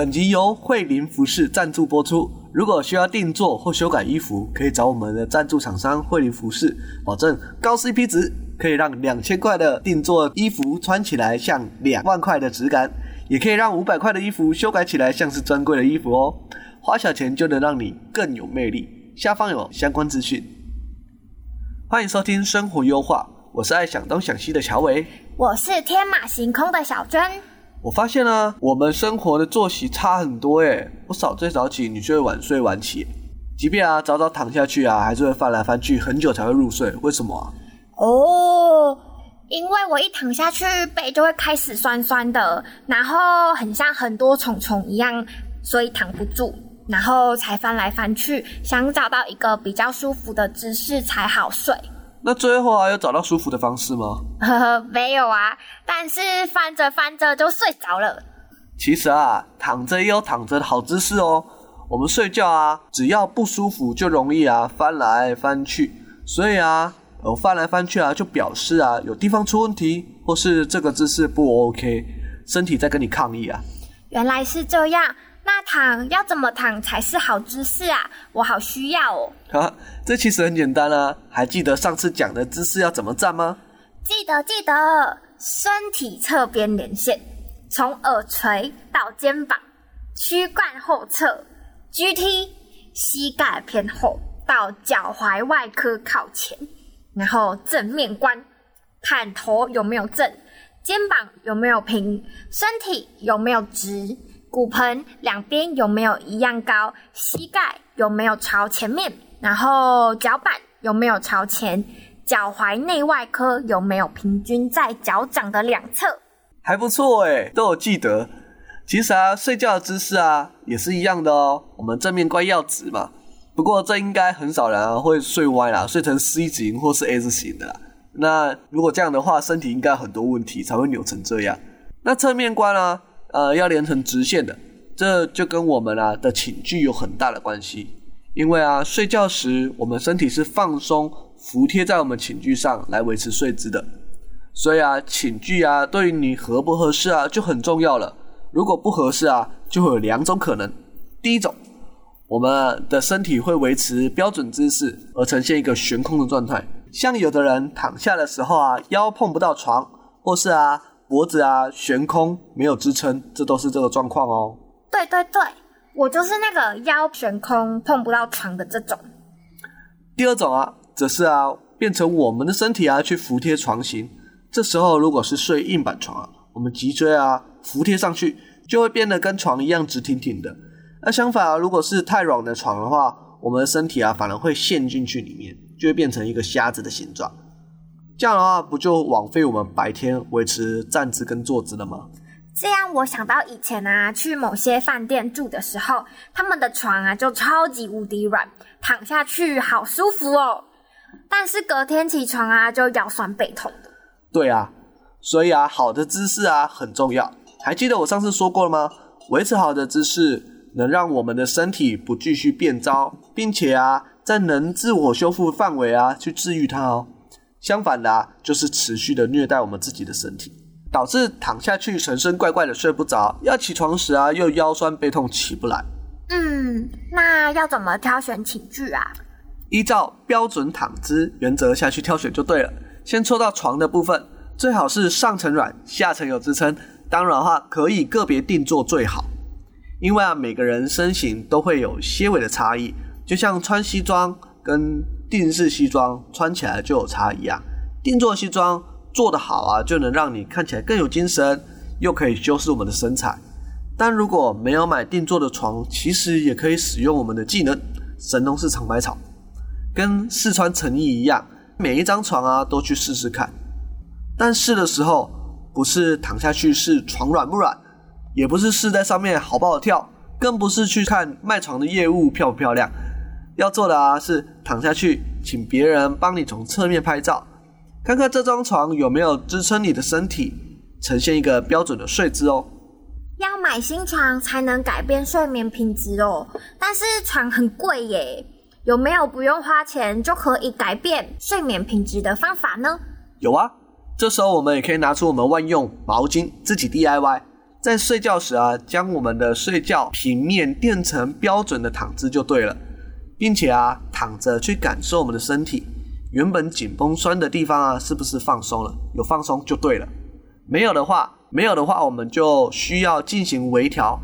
本集由慧林服饰赞助播出。如果需要定做或修改衣服，可以找我们的赞助厂商慧林服饰，保证高 CP 值，可以让两千块的定做衣服穿起来像两万块的质感，也可以让五百块的衣服修改起来像是专柜的衣服哦。花小钱就能让你更有魅力。下方有相关资讯。欢迎收听生活优化，我是爱想东想西的乔维，我是天马行空的小娟。我发现啊，我们生活的作息差很多诶。我早睡早起，你就会晚睡晚起。即便啊早早躺下去啊，还是会翻来翻去很久才会入睡。为什么？哦，因为我一躺下去，背就会开始酸酸的，然后很像很多虫虫一样，所以躺不住，然后才翻来翻去，想找到一个比较舒服的姿势才好睡。那最后啊，有找到舒服的方式吗？呵呵，没有啊，但是翻着翻着就睡着了。其实啊，躺着也有躺着的好姿势哦。我们睡觉啊，只要不舒服就容易啊翻来翻去。所以啊，有翻来翻去啊，就表示啊有地方出问题，或是这个姿势不 OK，身体在跟你抗议啊。原来是这样。那躺要怎么躺才是好姿势啊？我好需要哦。哈，这其实很简单啊。还记得上次讲的姿势要怎么站吗？记得记得，身体侧边连线，从耳垂到肩膀，躯干后侧，GT，膝盖偏后到脚踝外科靠前，然后正面观，看头有没有正，肩膀有没有平，身体有没有直。骨盆两边有没有一样高？膝盖有没有朝前面？然后脚板有没有朝前？脚踝内外科有没有平均在脚掌的两侧？还不错诶，都有记得。其实啊，睡觉的姿势啊也是一样的哦。我们正面观要直嘛。不过这应该很少人啊会睡歪啦，睡成 C 型或是 S 型的啦。那如果这样的话，身体应该很多问题才会扭成这样。那侧面观啊？呃，要连成直线的，这就跟我们啊的寝具有很大的关系。因为啊，睡觉时我们身体是放松、服贴在我们寝具上来维持睡姿的，所以啊，寝具啊对于你合不合适啊就很重要了。如果不合适啊，就会有两种可能：第一种，我们的身体会维持标准姿势而呈现一个悬空的状态，像有的人躺下的时候啊，腰碰不到床，或是啊。脖子啊悬空没有支撑，这都是这个状况哦。对对对，我就是那个腰悬空碰不到床的这种。第二种啊，则是啊变成我们的身体啊去服贴床型，这时候如果是睡硬板床啊，我们脊椎啊服贴上去就会变得跟床一样直挺挺的。那相反啊，如果是太软的床的话，我们的身体啊反而会陷进去里面，就会变成一个瞎子的形状。这样的话，不就枉费我们白天维持站姿跟坐姿了吗？这样我想到以前啊，去某些饭店住的时候，他们的床啊就超级无敌软，躺下去好舒服哦。但是隔天起床啊，就腰酸背痛的。对啊，所以啊，好的姿势啊很重要。还记得我上次说过了吗？维持好的姿势，能让我们的身体不继续变糟，并且啊，在能自我修复范围啊去治愈它哦。相反的啊，就是持续的虐待我们自己的身体，导致躺下去神神怪怪的睡不着，要起床时啊又腰酸背痛起不来。嗯，那要怎么挑选寝具啊？依照标准躺姿原则下去挑选就对了。先抽到床的部分，最好是上层软，下层有支撑。当然的话，可以个别定做最好，因为啊每个人身形都会有些微的差异，就像穿西装跟定式西装穿起来就有差异啊，定做西装做得好啊，就能让你看起来更有精神，又可以修饰我们的身材。但如果没有买定做的床，其实也可以使用我们的技能神农氏尝百草，跟试穿成衣一样，每一张床啊都去试试看。但试的时候不是躺下去试床软不软，也不是试在上面好不好跳，更不是去看卖床的业务漂不漂亮。要做的啊是躺下去，请别人帮你从侧面拍照，看看这张床有没有支撑你的身体，呈现一个标准的睡姿哦。要买新床才能改变睡眠品质哦，但是床很贵耶，有没有不用花钱就可以改变睡眠品质的方法呢？有啊，这时候我们也可以拿出我们万用毛巾，自己 DIY。在睡觉时啊，将我们的睡觉平面垫成标准的躺姿就对了，并且啊，躺着去感受我们的身体原本紧绷酸的地方啊，是不是放松了？有放松就对了。没有的话，没有的话，我们就需要进行微调。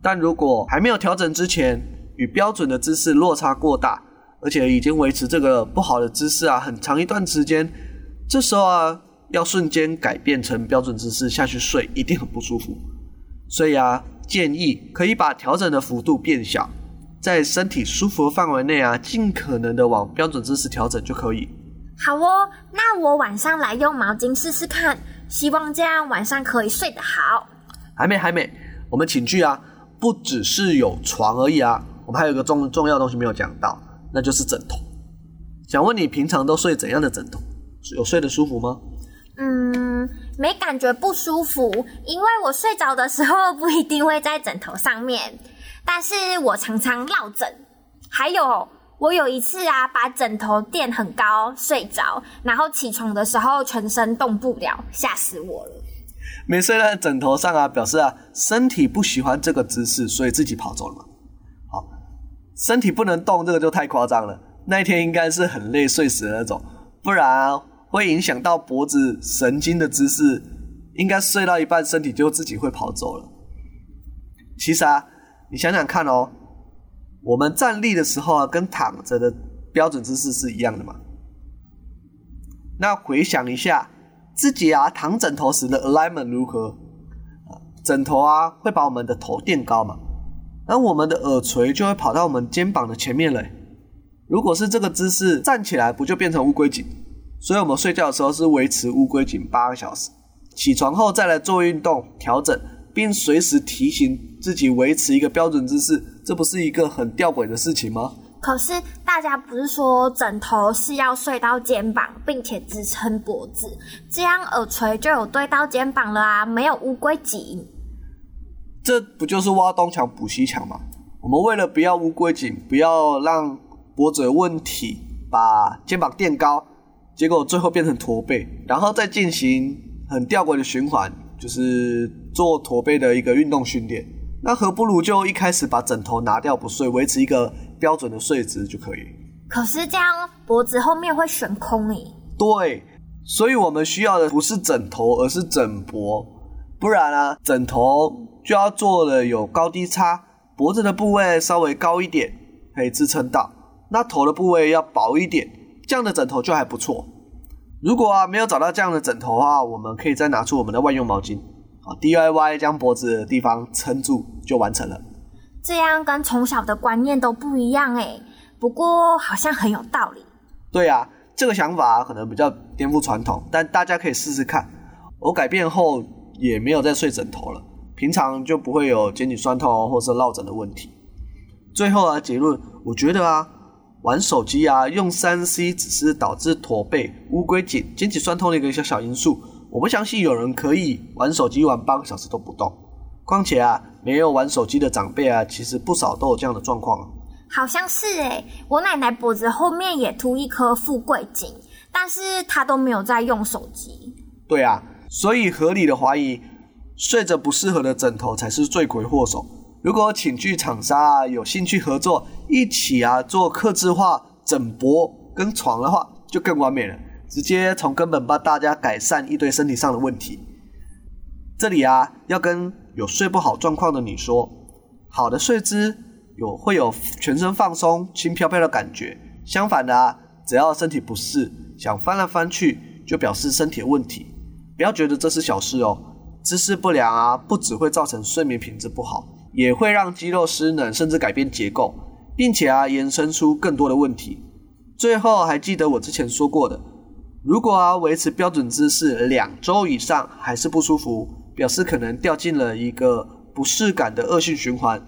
但如果还没有调整之前，与标准的姿势落差过大，而且已经维持这个不好的姿势啊，很长一段时间，这时候啊，要瞬间改变成标准姿势下去睡，一定很不舒服。所以啊，建议可以把调整的幅度变小，在身体舒服的范围内啊，尽可能的往标准姿势调整就可以。好哦，那我晚上来用毛巾试试看，希望这样晚上可以睡得好。还没还没，我们寝具啊，不只是有床而已啊，我们还有一个重重要的东西没有讲到，那就是枕头。想问你平常都睡怎样的枕头？有睡得舒服吗？嗯，没感觉不舒服，因为我睡着的时候不一定会在枕头上面，但是我常常落枕。还有，我有一次啊，把枕头垫很高睡着，然后起床的时候全身动不了，吓死我了。没睡在枕头上啊，表示啊身体不喜欢这个姿势，所以自己跑走了嘛。好，身体不能动，这个就太夸张了。那一天应该是很累睡死的那种，不然啊。会影响到脖子神经的姿势，应该睡到一半，身体就自己会跑走了。其实啊，你想想看哦，我们站立的时候啊，跟躺着的标准姿势是一样的嘛？那回想一下，自己啊躺枕头时的 alignment 如何？枕头啊会把我们的头垫高嘛？那我们的耳垂就会跑到我们肩膀的前面了。如果是这个姿势站起来，不就变成乌龟颈？所以我们睡觉的时候是维持乌龟颈八个小时，起床后再来做运动调整，并随时提醒自己维持一个标准姿势，这不是一个很吊诡的事情吗？可是大家不是说枕头是要睡到肩膀，并且支撑脖子，这样耳垂就有对到肩膀了啊，没有乌龟颈。这不就是挖东墙补西墙吗？我们为了不要乌龟颈，不要让脖子有问题，把肩膀垫高。结果最后变成驼背，然后再进行很吊诡的循环，就是做驼背的一个运动训练。那何不如就一开始把枕头拿掉不睡，维持一个标准的睡姿就可以。可是这样脖子后面会悬空诶。对，所以我们需要的不是枕头，而是枕脖。不然啊，枕头就要做的有高低差，脖子的部位稍微高一点可以支撑到，那头的部位要薄一点。这样的枕头就还不错。如果啊没有找到这样的枕头的话，我们可以再拿出我们的万用毛巾，好 DIY 将脖子的地方撑住就完成了。这样跟从小的观念都不一样哎，不过好像很有道理。对啊，这个想法可能比较颠覆传统，但大家可以试试看。我改变后也没有再睡枕头了，平常就不会有肩颈酸痛或是落枕的问题。最后啊结论，我觉得啊。玩手机啊，用三 C 只是导致驼背、乌龟颈、肩颈酸痛的一个小小因素。我不相信有人可以玩手机玩八个小时都不动。况且啊，没有玩手机的长辈啊，其实不少都有这样的状况。好像是诶，我奶奶脖子后面也凸一颗富贵颈，但是她都没有在用手机。对啊，所以合理的怀疑，睡着不适合的枕头才是罪魁祸首。如果寝具厂商啊有兴趣合作，一起啊做客制化枕脖跟床的话，就更完美了，直接从根本帮大家改善一堆身体上的问题。这里啊要跟有睡不好状况的你说，好的睡姿有会有全身放松、轻飘飘的感觉。相反的啊，只要身体不适，想翻来翻去，就表示身体有问题。不要觉得这是小事哦，姿势不良啊，不只会造成睡眠品质不好。也会让肌肉失能，甚至改变结构，并且啊延伸出更多的问题。最后还记得我之前说过的，如果啊维持标准姿势两周以上还是不舒服，表示可能掉进了一个不适感的恶性循环。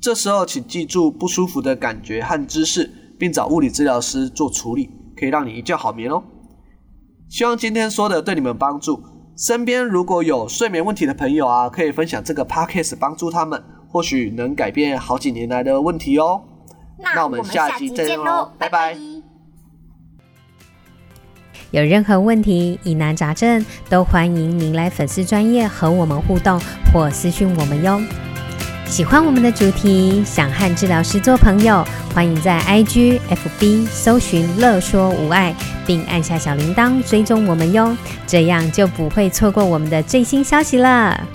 这时候请记住不舒服的感觉和姿势，并找物理治疗师做处理，可以让你一觉好眠哦。希望今天说的对你们帮助。身边如果有睡眠问题的朋友啊，可以分享这个 podcast 帮助他们，或许能改变好几年来的问题哦。那我们下期再见喽，拜拜。有任何问题、疑难杂症，都欢迎您来粉丝专业和我们互动或私讯我们哟。喜欢我们的主题，想和治疗师做朋友，欢迎在 IG、FB 搜寻“乐说无碍”，并按下小铃铛追踪我们哟，这样就不会错过我们的最新消息了。